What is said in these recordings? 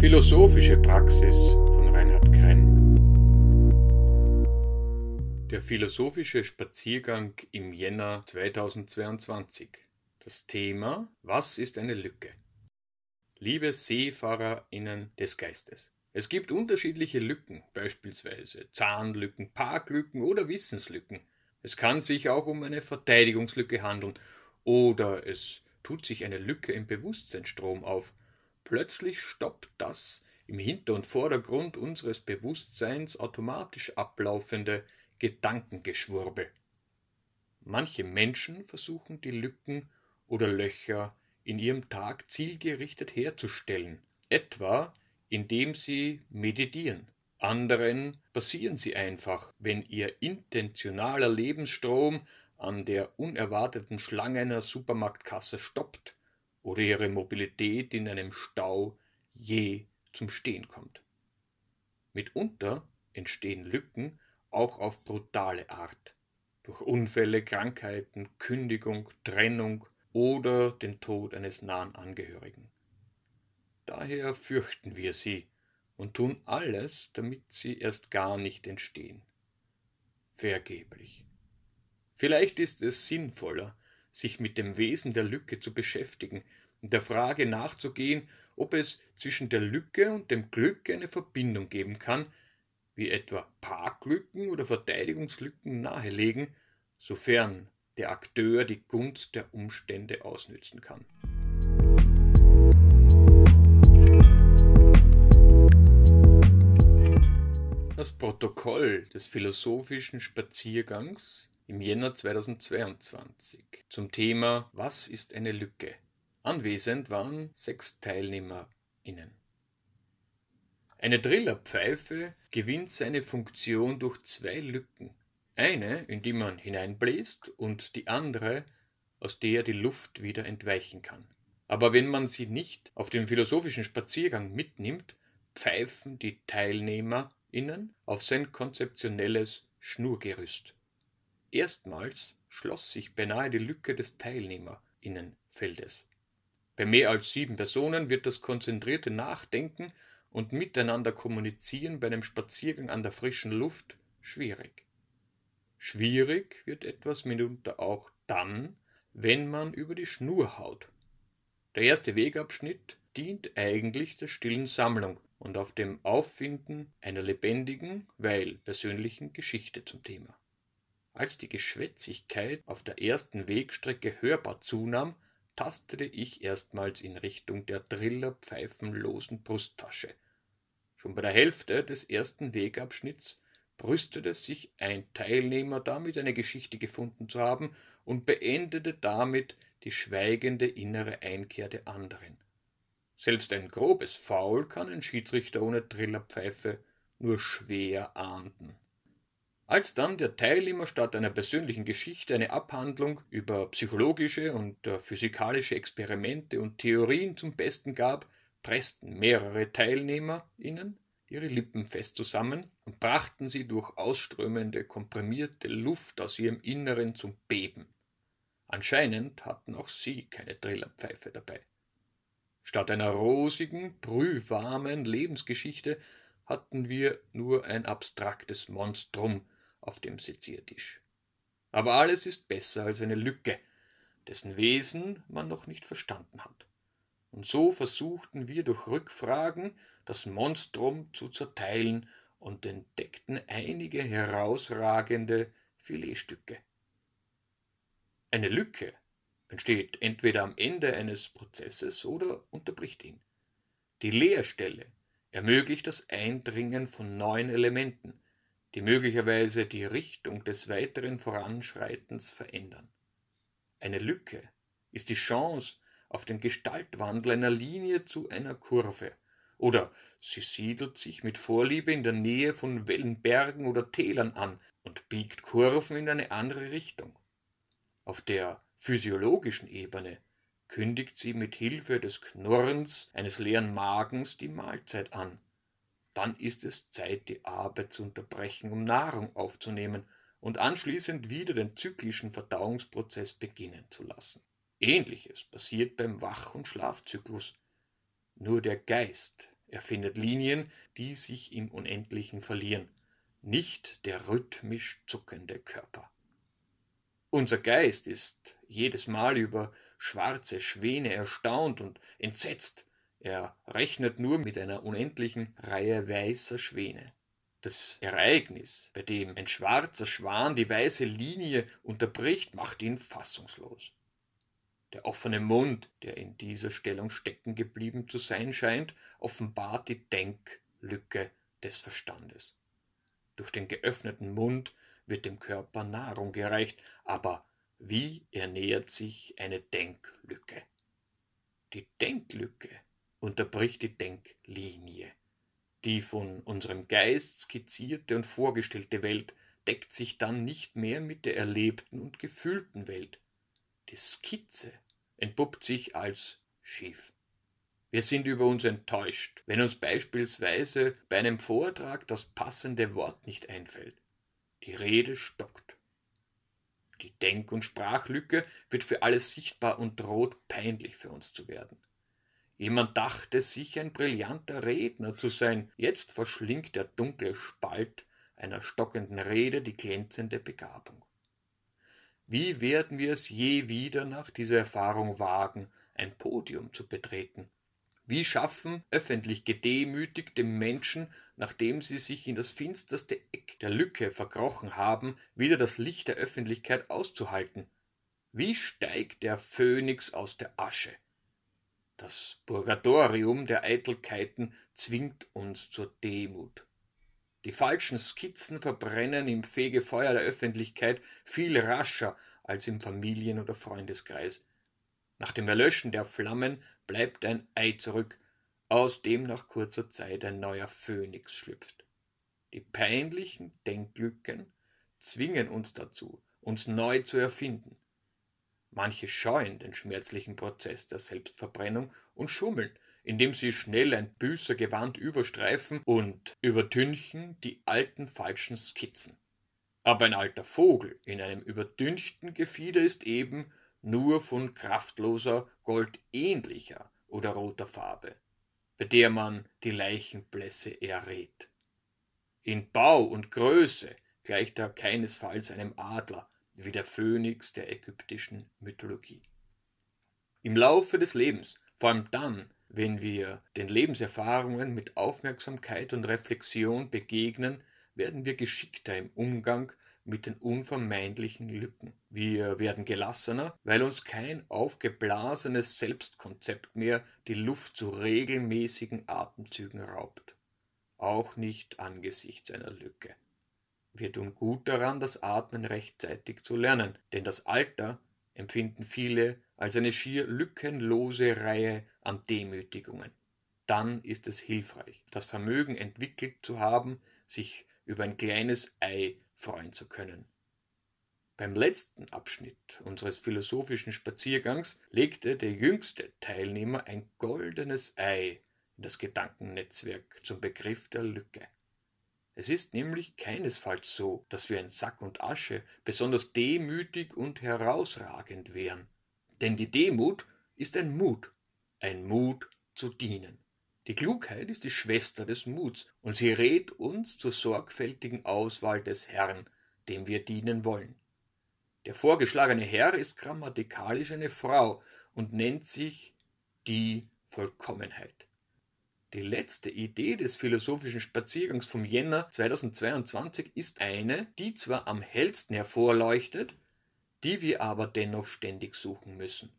Philosophische Praxis von Reinhard Krenn Der philosophische Spaziergang im Jänner 2022 Das Thema Was ist eine Lücke? Liebe SeefahrerInnen des Geistes es gibt unterschiedliche Lücken, beispielsweise Zahnlücken, Parklücken oder Wissenslücken. Es kann sich auch um eine Verteidigungslücke handeln oder es tut sich eine Lücke im Bewusstseinsstrom auf. Plötzlich stoppt das im Hinter- und Vordergrund unseres Bewusstseins automatisch ablaufende Gedankengeschwurbel. Manche Menschen versuchen die Lücken oder Löcher in ihrem Tag zielgerichtet herzustellen, etwa indem sie meditieren. Anderen passieren sie einfach, wenn ihr intentionaler Lebensstrom an der unerwarteten Schlange einer Supermarktkasse stoppt oder ihre Mobilität in einem Stau je zum Stehen kommt. Mitunter entstehen Lücken auch auf brutale Art, durch Unfälle, Krankheiten, Kündigung, Trennung oder den Tod eines nahen Angehörigen. Daher fürchten wir sie und tun alles, damit sie erst gar nicht entstehen. Vergeblich. Vielleicht ist es sinnvoller, sich mit dem Wesen der Lücke zu beschäftigen und der Frage nachzugehen, ob es zwischen der Lücke und dem Glück eine Verbindung geben kann, wie etwa Parklücken oder Verteidigungslücken nahelegen, sofern der Akteur die Gunst der Umstände ausnützen kann. Das Protokoll des philosophischen Spaziergangs im Jänner 2022 zum Thema Was ist eine Lücke? Anwesend waren sechs TeilnehmerInnen. Eine Drillerpfeife gewinnt seine Funktion durch zwei Lücken. Eine, in die man hineinbläst, und die andere, aus der die Luft wieder entweichen kann. Aber wenn man sie nicht auf den philosophischen Spaziergang mitnimmt, pfeifen die Teilnehmer innen auf sein konzeptionelles Schnurgerüst. Erstmals schloss sich beinahe die Lücke des Teilnehmerinnenfeldes. Bei mehr als sieben Personen wird das konzentrierte Nachdenken und miteinander kommunizieren bei einem Spaziergang an der frischen Luft schwierig. Schwierig wird etwas mitunter auch dann, wenn man über die Schnur haut. Der erste Wegabschnitt dient eigentlich der stillen Sammlung und auf dem Auffinden einer lebendigen, weil persönlichen Geschichte zum Thema. Als die Geschwätzigkeit auf der ersten Wegstrecke hörbar zunahm, tastete ich erstmals in Richtung der drillerpfeifenlosen Brusttasche. Schon bei der Hälfte des ersten Wegabschnitts brüstete sich ein Teilnehmer damit, eine Geschichte gefunden zu haben und beendete damit die schweigende innere Einkehr der anderen. Selbst ein grobes Foul kann ein Schiedsrichter ohne Trillerpfeife nur schwer ahnden. Als dann der Teilnehmer statt einer persönlichen Geschichte eine Abhandlung über psychologische und äh, physikalische Experimente und Theorien zum Besten gab, pressten mehrere TeilnehmerInnen ihre Lippen fest zusammen und brachten sie durch ausströmende, komprimierte Luft aus ihrem Inneren zum Beben. Anscheinend hatten auch sie keine Trillerpfeife dabei. Statt einer rosigen, brühwarmen Lebensgeschichte hatten wir nur ein abstraktes Monstrum auf dem Seziertisch. Aber alles ist besser als eine Lücke, dessen Wesen man noch nicht verstanden hat. Und so versuchten wir durch Rückfragen das Monstrum zu zerteilen und entdeckten einige herausragende Filetstücke. Eine Lücke entsteht entweder am Ende eines Prozesses oder unterbricht ihn. Die Leerstelle ermöglicht das Eindringen von neuen Elementen, die möglicherweise die Richtung des weiteren Voranschreitens verändern. Eine Lücke ist die Chance auf den Gestaltwandel einer Linie zu einer Kurve, oder sie siedelt sich mit Vorliebe in der Nähe von Wellenbergen oder Tälern an und biegt Kurven in eine andere Richtung. Auf der physiologischen Ebene kündigt sie mit Hilfe des Knurrens eines leeren Magens die Mahlzeit an. Dann ist es Zeit, die Arbeit zu unterbrechen, um Nahrung aufzunehmen und anschließend wieder den zyklischen Verdauungsprozess beginnen zu lassen. Ähnliches passiert beim Wach- und Schlafzyklus. Nur der Geist Er findet Linien, die sich im Unendlichen verlieren, nicht der rhythmisch zuckende Körper. Unser Geist ist jedes Mal über schwarze Schwäne erstaunt und entsetzt. Er rechnet nur mit einer unendlichen Reihe weißer Schwäne. Das Ereignis, bei dem ein schwarzer Schwan die weiße Linie unterbricht, macht ihn fassungslos. Der offene Mund, der in dieser Stellung stecken geblieben zu sein scheint, offenbart die Denklücke des Verstandes. Durch den geöffneten Mund wird dem Körper Nahrung gereicht, aber wie ernährt sich eine Denklücke? Die Denklücke unterbricht die Denklinie. Die von unserem Geist skizzierte und vorgestellte Welt deckt sich dann nicht mehr mit der erlebten und gefühlten Welt. Die Skizze entpuppt sich als schief. Wir sind über uns enttäuscht, wenn uns beispielsweise bei einem Vortrag das passende Wort nicht einfällt. Die Rede stockt. Die Denk- und Sprachlücke wird für alles sichtbar und droht peinlich für uns zu werden. Jemand dachte sich ein brillanter Redner zu sein, jetzt verschlingt der dunkle Spalt einer stockenden Rede die glänzende Begabung. Wie werden wir es je wieder nach dieser Erfahrung wagen, ein Podium zu betreten? Wie schaffen öffentlich gedemütigte Menschen, nachdem sie sich in das finsterste Eck der Lücke verkrochen haben, wieder das Licht der Öffentlichkeit auszuhalten? Wie steigt der Phönix aus der Asche? Das Purgatorium der Eitelkeiten zwingt uns zur Demut. Die falschen Skizzen verbrennen im Fegefeuer der Öffentlichkeit viel rascher als im Familien- oder Freundeskreis. Nach dem Erlöschen der Flammen bleibt ein Ei zurück, aus dem nach kurzer Zeit ein neuer Phönix schlüpft. Die peinlichen Denklücken zwingen uns dazu, uns neu zu erfinden. Manche scheuen den schmerzlichen Prozess der Selbstverbrennung und schummeln, indem sie schnell ein Büßergewand überstreifen und übertünchen die alten falschen Skizzen. Aber ein alter Vogel in einem überdünchten Gefieder ist eben nur von kraftloser, goldähnlicher oder roter Farbe, bei der man die Leichenblässe errät. In Bau und Größe gleicht er keinesfalls einem Adler, wie der Phönix der ägyptischen Mythologie. Im Laufe des Lebens, vor allem dann, wenn wir den Lebenserfahrungen mit Aufmerksamkeit und Reflexion begegnen, werden wir geschickter im Umgang mit den unvermeidlichen Lücken. Wir werden gelassener, weil uns kein aufgeblasenes Selbstkonzept mehr die Luft zu regelmäßigen Atemzügen raubt. Auch nicht angesichts einer Lücke. Wir tun gut daran, das Atmen rechtzeitig zu lernen, denn das Alter empfinden viele als eine schier lückenlose Reihe an Demütigungen. Dann ist es hilfreich, das Vermögen entwickelt zu haben, sich über ein kleines Ei freuen zu können. Beim letzten Abschnitt unseres philosophischen Spaziergangs legte der jüngste Teilnehmer ein goldenes Ei in das Gedankennetzwerk zum Begriff der Lücke. Es ist nämlich keinesfalls so, dass wir in Sack und Asche besonders demütig und herausragend wären. Denn die Demut ist ein Mut, ein Mut zu dienen. Die Klugheit ist die Schwester des Muts, und sie rät uns zur sorgfältigen Auswahl des Herrn, dem wir dienen wollen. Der vorgeschlagene Herr ist grammatikalisch eine Frau und nennt sich die Vollkommenheit. Die letzte Idee des philosophischen Spaziergangs vom Jänner 2022 ist eine, die zwar am hellsten hervorleuchtet, die wir aber dennoch ständig suchen müssen.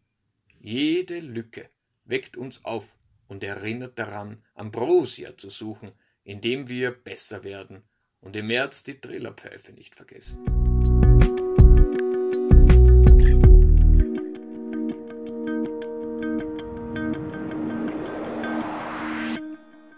Jede Lücke weckt uns auf und erinnert daran, Ambrosia zu suchen, indem wir besser werden und im März die Trillerpfeife nicht vergessen.